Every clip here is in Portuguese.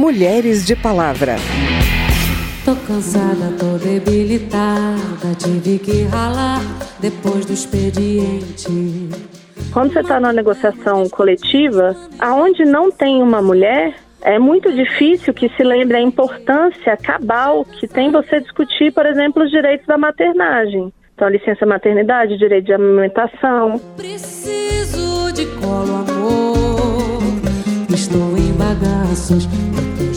Mulheres de Palavra. Tô cansada, tô debilitada, tive que ralar depois do expediente. Quando você está na negociação coletiva, aonde não tem uma mulher, é muito difícil que se lembre a importância cabal que tem você discutir, por exemplo, os direitos da maternagem. Então, licença maternidade, direito de amamentação. Preciso de colo, amor. Estou em bagaços.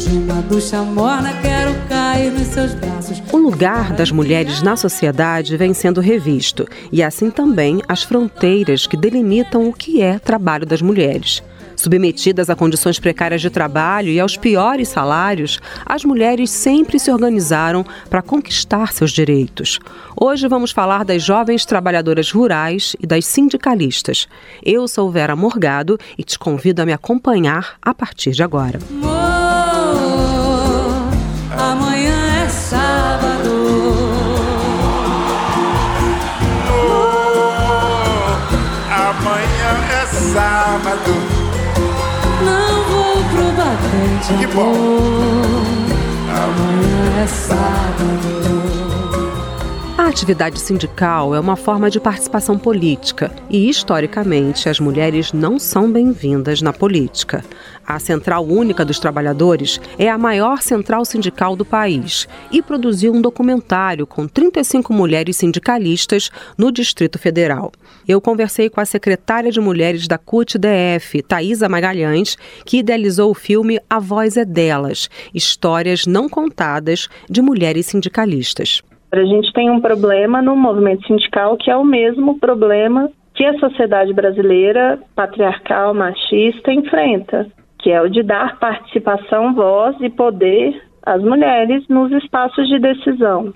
Uma ducha morna, quero cair nos seus braços. O lugar das mulheres na sociedade vem sendo revisto, e assim também as fronteiras que delimitam o que é trabalho das mulheres. Submetidas a condições precárias de trabalho e aos piores salários, as mulheres sempre se organizaram para conquistar seus direitos. Hoje vamos falar das jovens trabalhadoras rurais e das sindicalistas. Eu sou Vera Morgado e te convido a me acompanhar a partir de agora. amanhã sábado batente que bom. Amanhã é sábado. A atividade sindical é uma forma de participação política e, historicamente, as mulheres não são bem-vindas na política. A Central Única dos Trabalhadores é a maior central sindical do país e produziu um documentário com 35 mulheres sindicalistas no Distrito Federal. Eu conversei com a secretária de Mulheres da CUT-DF, Thaisa Magalhães, que idealizou o filme A Voz é Delas Histórias Não Contadas de Mulheres Sindicalistas. A gente tem um problema no movimento sindical que é o mesmo problema que a sociedade brasileira patriarcal, machista enfrenta, que é o de dar participação, voz e poder às mulheres nos espaços de decisão.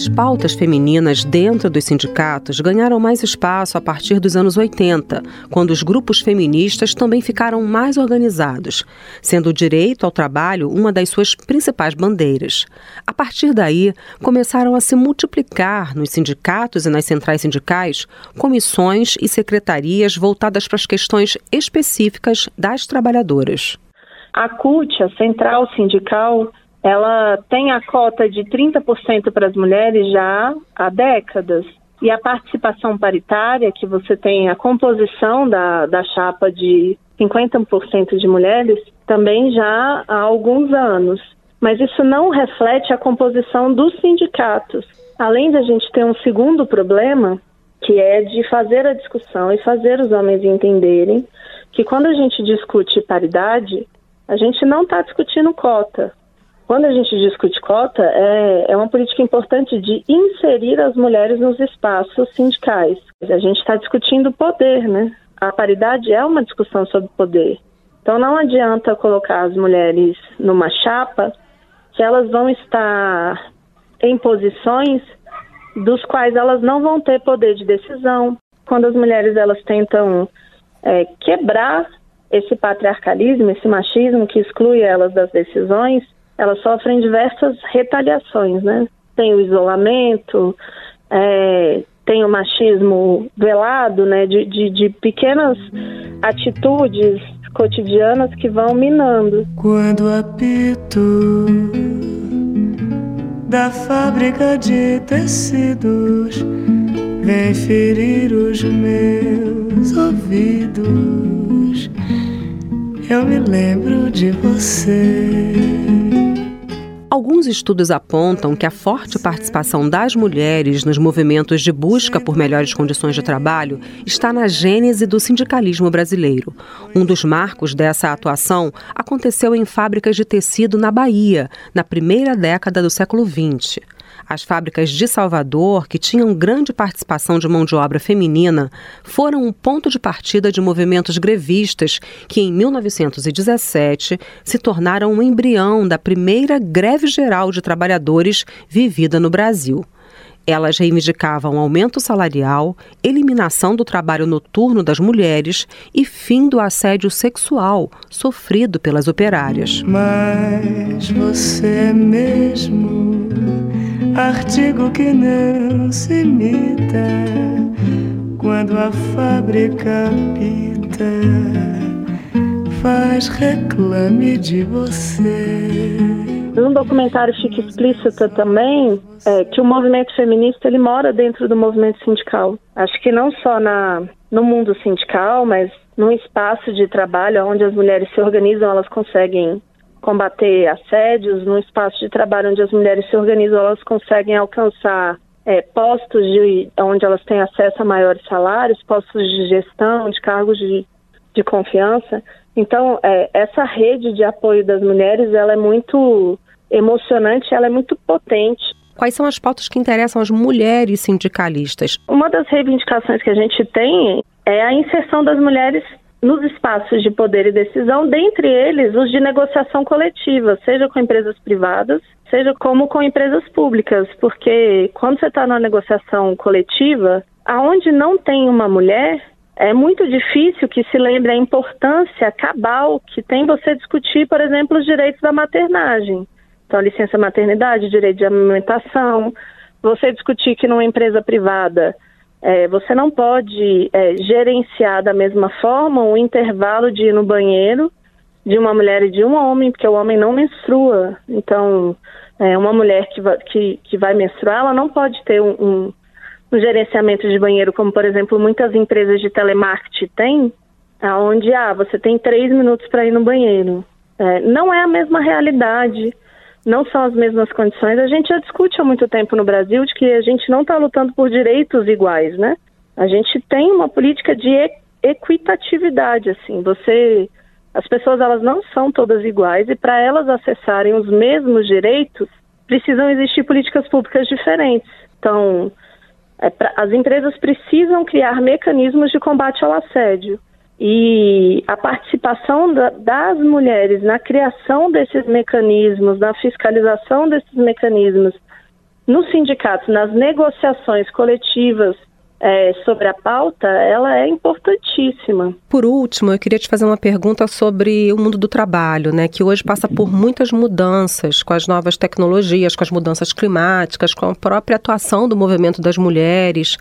As pautas femininas dentro dos sindicatos ganharam mais espaço a partir dos anos 80, quando os grupos feministas também ficaram mais organizados, sendo o direito ao trabalho uma das suas principais bandeiras. A partir daí, começaram a se multiplicar nos sindicatos e nas centrais sindicais comissões e secretarias voltadas para as questões específicas das trabalhadoras. A CUT, a Central Sindical, ela tem a cota de 30% para as mulheres já há décadas. E a participação paritária, que você tem a composição da, da chapa de 50% de mulheres, também já há alguns anos. Mas isso não reflete a composição dos sindicatos. Além de a gente ter um segundo problema, que é de fazer a discussão e fazer os homens entenderem que quando a gente discute paridade, a gente não está discutindo cota, quando a gente discute cota, é, é uma política importante de inserir as mulheres nos espaços sindicais. A gente está discutindo poder, né? A paridade é uma discussão sobre poder. Então não adianta colocar as mulheres numa chapa que elas vão estar em posições dos quais elas não vão ter poder de decisão. Quando as mulheres elas tentam é, quebrar esse patriarcalismo, esse machismo que exclui elas das decisões, elas sofrem diversas retaliações, né? Tem o isolamento, é, tem o machismo velado, né? De, de, de pequenas atitudes cotidianas que vão minando. Quando apito da fábrica de tecidos vem ferir os meus ouvidos, eu me lembro de você. Alguns estudos apontam que a forte participação das mulheres nos movimentos de busca por melhores condições de trabalho está na gênese do sindicalismo brasileiro. Um dos marcos dessa atuação aconteceu em fábricas de tecido na Bahia, na primeira década do século XX. As fábricas de Salvador, que tinham grande participação de mão de obra feminina, foram um ponto de partida de movimentos grevistas que, em 1917, se tornaram um embrião da primeira greve geral de trabalhadores vivida no Brasil. Elas reivindicavam aumento salarial, eliminação do trabalho noturno das mulheres e fim do assédio sexual sofrido pelas operárias. Mas você mesmo artigo que não se imita a fábrica pita, faz reclame de você. No documentário fica explícita também é, que o movimento feminista ele mora dentro do movimento sindical. Acho que não só na, no mundo sindical, mas num espaço de trabalho onde as mulheres se organizam, elas conseguem combater assédios, num espaço de trabalho onde as mulheres se organizam, elas conseguem alcançar é, postos de, onde elas têm acesso a maiores salários, postos de gestão, de cargos de, de confiança. Então, é, essa rede de apoio das mulheres, ela é muito emocionante, ela é muito potente. Quais são as pautas que interessam as mulheres sindicalistas? Uma das reivindicações que a gente tem é a inserção das mulheres nos espaços de poder e decisão, dentre eles os de negociação coletiva, seja com empresas privadas, seja como com empresas públicas, porque quando você está na negociação coletiva, aonde não tem uma mulher, é muito difícil que se lembre a importância cabal que tem você discutir, por exemplo, os direitos da maternagem. Então, licença maternidade, direito de amamentação, você discutir que numa empresa privada é, você não pode é, gerenciar da mesma forma o intervalo de ir no banheiro de uma mulher e de um homem, porque o homem não menstrua. Então, é, uma mulher que, vai, que, que vai menstruar, ela não pode ter um, um, um, gerenciamento de banheiro, como, por exemplo, muitas empresas de telemarketing têm, onde ah, você tem três minutos para ir no banheiro. É, não é a mesma realidade não são as mesmas condições. A gente já discute há muito tempo no Brasil de que a gente não está lutando por direitos iguais, né? A gente tem uma política de equitatividade, assim. Você, as pessoas elas não são todas iguais e para elas acessarem os mesmos direitos precisam existir políticas públicas diferentes. Então, é pra, as empresas precisam criar mecanismos de combate ao assédio. E a participação da, das mulheres na criação desses mecanismos, na fiscalização desses mecanismos, nos sindicatos, nas negociações coletivas é, sobre a pauta, ela é importantíssima. Por último, eu queria te fazer uma pergunta sobre o mundo do trabalho, né, que hoje passa por muitas mudanças com as novas tecnologias, com as mudanças climáticas, com a própria atuação do movimento das mulheres.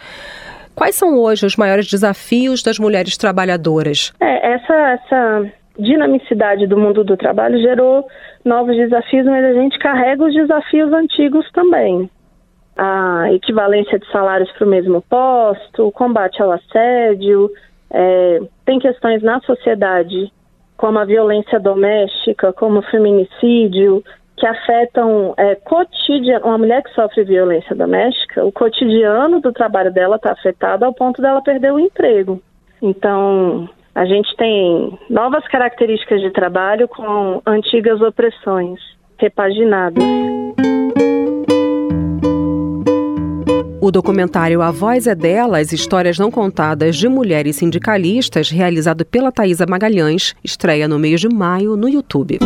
Quais são hoje os maiores desafios das mulheres trabalhadoras? É, essa, essa dinamicidade do mundo do trabalho gerou novos desafios, mas a gente carrega os desafios antigos também. A equivalência de salários para o mesmo posto, o combate ao assédio, é, tem questões na sociedade como a violência doméstica, como o feminicídio, que afetam é, cotidiano. Uma mulher que sofre violência doméstica, o cotidiano do trabalho dela está afetado ao ponto dela perder o emprego. Então, a gente tem novas características de trabalho com antigas opressões repaginadas. O documentário A Voz é Delas, Histórias Não Contadas de Mulheres Sindicalistas, realizado pela Thaisa Magalhães, estreia no mês de maio no YouTube.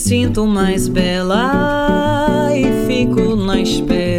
Sinto mais bela e fico na espera.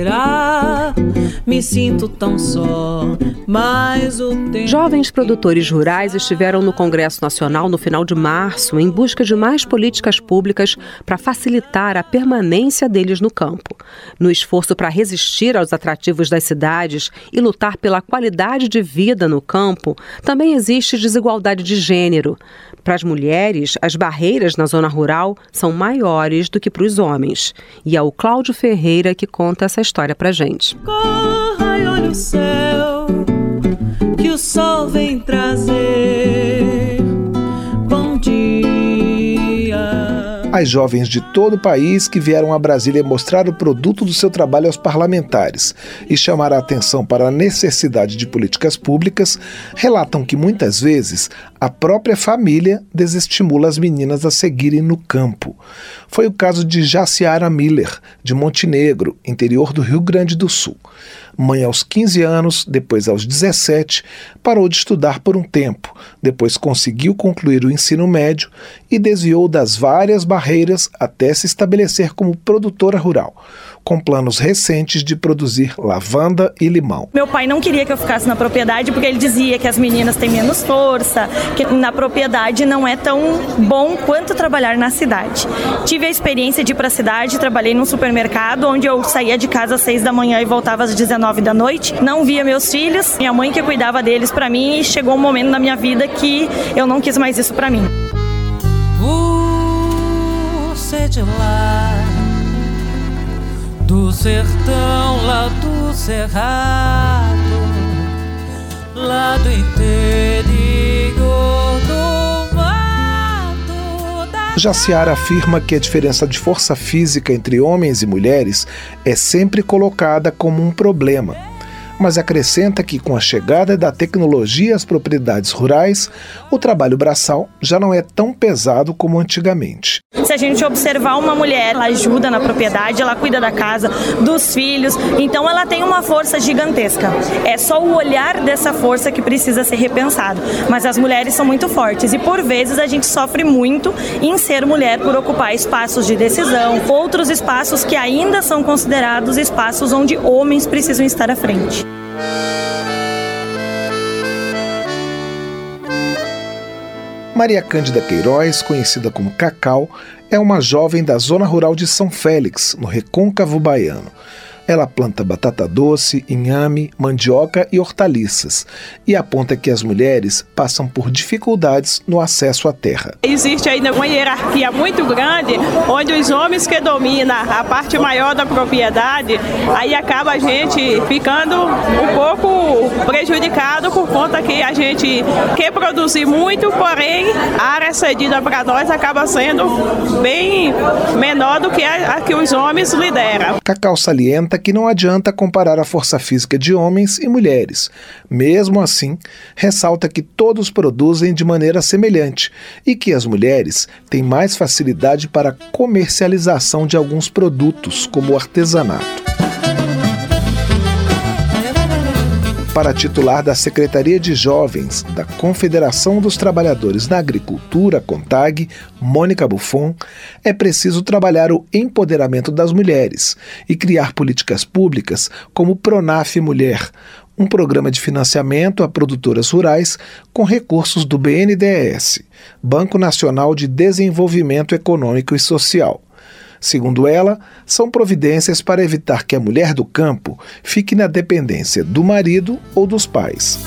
Me sinto tão só, mas o tempo. Jovens produtores rurais estiveram no Congresso Nacional no final de março em busca de mais políticas públicas para facilitar a permanência deles no campo. No esforço para resistir aos atrativos das cidades e lutar pela qualidade de vida no campo, também existe desigualdade de gênero. Para as mulheres, as barreiras na zona rural são maiores do que para os homens. E é o Cláudio Ferreira que conta essa história para gente. Corra e olha o céu, que o sol vem trazer. Bom dia. As jovens de todo o país que vieram a Brasília mostrar o produto do seu trabalho aos parlamentares e chamar a atenção para a necessidade de políticas públicas relatam que muitas vezes a própria família desestimula as meninas a seguirem no campo. Foi o caso de Jaciara Miller, de Montenegro, interior do Rio Grande do Sul. Mãe aos 15 anos, depois aos 17, parou de estudar por um tempo, depois conseguiu concluir o ensino médio e desviou das várias barreiras até se estabelecer como produtora rural com planos recentes de produzir lavanda e limão. Meu pai não queria que eu ficasse na propriedade porque ele dizia que as meninas têm menos força, que na propriedade não é tão bom quanto trabalhar na cidade. Tive a experiência de ir para a cidade, trabalhei num supermercado onde eu saía de casa às 6 da manhã e voltava às 19 da noite. Não via meus filhos, minha mãe que cuidava deles para mim e chegou um momento na minha vida que eu não quis mais isso para mim. Você de lá do sertão lá do cerrado, lá do Jaciara afirma que a diferença de força física entre homens e mulheres é sempre colocada como um problema mas acrescenta que com a chegada da tecnologia às propriedades rurais, o trabalho braçal já não é tão pesado como antigamente. Se a gente observar uma mulher, ela ajuda na propriedade, ela cuida da casa, dos filhos, então ela tem uma força gigantesca. É só o olhar dessa força que precisa ser repensado. Mas as mulheres são muito fortes e por vezes a gente sofre muito em ser mulher por ocupar espaços de decisão, outros espaços que ainda são considerados espaços onde homens precisam estar à frente. Maria Cândida Queiroz, conhecida como Cacau, é uma jovem da zona rural de São Félix, no recôncavo baiano. Ela planta batata doce, inhame, mandioca e hortaliças e aponta que as mulheres passam por dificuldades no acesso à terra. Existe ainda uma hierarquia muito grande onde os homens que dominam a parte maior da propriedade, aí acaba a gente ficando um pouco prejudicado por conta que a gente quer produzir muito, porém a área cedida para nós acaba sendo bem menor do que a, a que os homens lideram. Cacau salienta que não adianta comparar a força física de homens e mulheres. Mesmo assim, ressalta que todos produzem de maneira semelhante e que as mulheres têm mais facilidade para comercialização de alguns produtos, como o artesanato. Para titular da Secretaria de Jovens da Confederação dos Trabalhadores na Agricultura, CONTAG, Mônica Buffon, é preciso trabalhar o empoderamento das mulheres e criar políticas públicas como o Pronaf Mulher, um programa de financiamento a produtoras rurais com recursos do BNDES, Banco Nacional de Desenvolvimento Econômico e Social. Segundo ela, são providências para evitar que a mulher do campo fique na dependência do marido ou dos pais.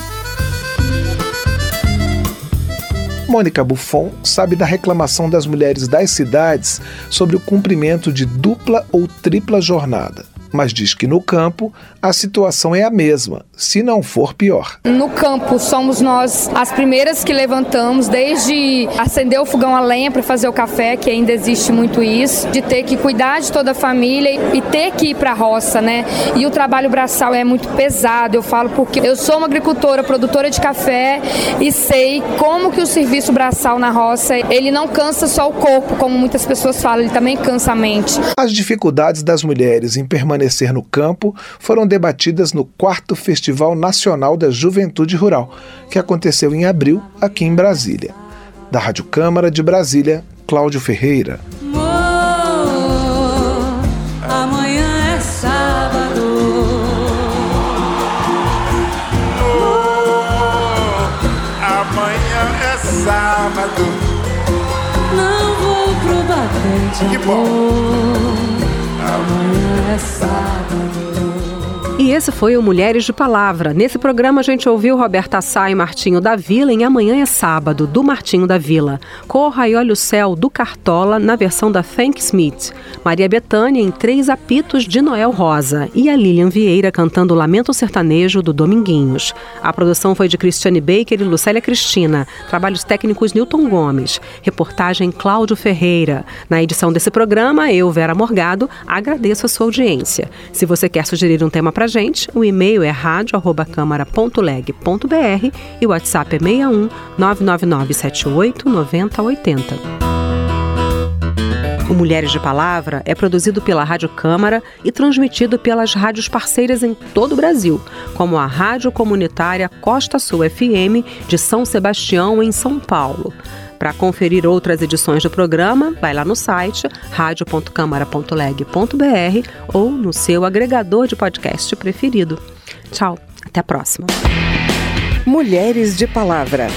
Mônica Buffon sabe da reclamação das mulheres das cidades sobre o cumprimento de dupla ou tripla jornada mas diz que no campo a situação é a mesma, se não for pior. No campo somos nós as primeiras que levantamos, desde acender o fogão a lenha para fazer o café, que ainda existe muito isso, de ter que cuidar de toda a família e ter que ir para a roça, né? E o trabalho braçal é muito pesado, eu falo porque eu sou uma agricultora, produtora de café e sei como que o serviço braçal na roça, ele não cansa só o corpo, como muitas pessoas falam, ele também cansa a mente. As dificuldades das mulheres em permanecer permanecer no campo foram debatidas no 4 Festival Nacional da Juventude Rural, que aconteceu em abril aqui em Brasília. Da Rádio Câmara de Brasília, Cláudio Ferreira. é sábado. é sábado. Não vou pro batente. Que bom. Amanhã é sábado. E esse foi o Mulheres de Palavra. Nesse programa a gente ouviu Roberta Sá e Martinho da Vila em Amanhã é Sábado, do Martinho da Vila. Corra e Olha o Céu, do Cartola, na versão da Thank Smith. Maria Bethânia em Três Apitos, de Noel Rosa. E a Lilian Vieira cantando Lamento Sertanejo, do Dominguinhos. A produção foi de Cristiane Baker e Lucélia Cristina. Trabalhos técnicos Newton Gomes. Reportagem Cláudio Ferreira. Na edição desse programa, eu, Vera Morgado, agradeço a sua audiência. Se você quer sugerir um tema para gente. O e-mail é radio@câmara.leg.br e o WhatsApp é 61 999 78 9080. O Mulheres de Palavra é produzido pela Rádio Câmara e transmitido pelas rádios parceiras em todo o Brasil, como a Rádio Comunitária Costa Sul FM de São Sebastião, em São Paulo. Para conferir outras edições do programa, vai lá no site radio.câmara.leg.br ou no seu agregador de podcast preferido. Tchau, até a próxima. Mulheres de Palavra.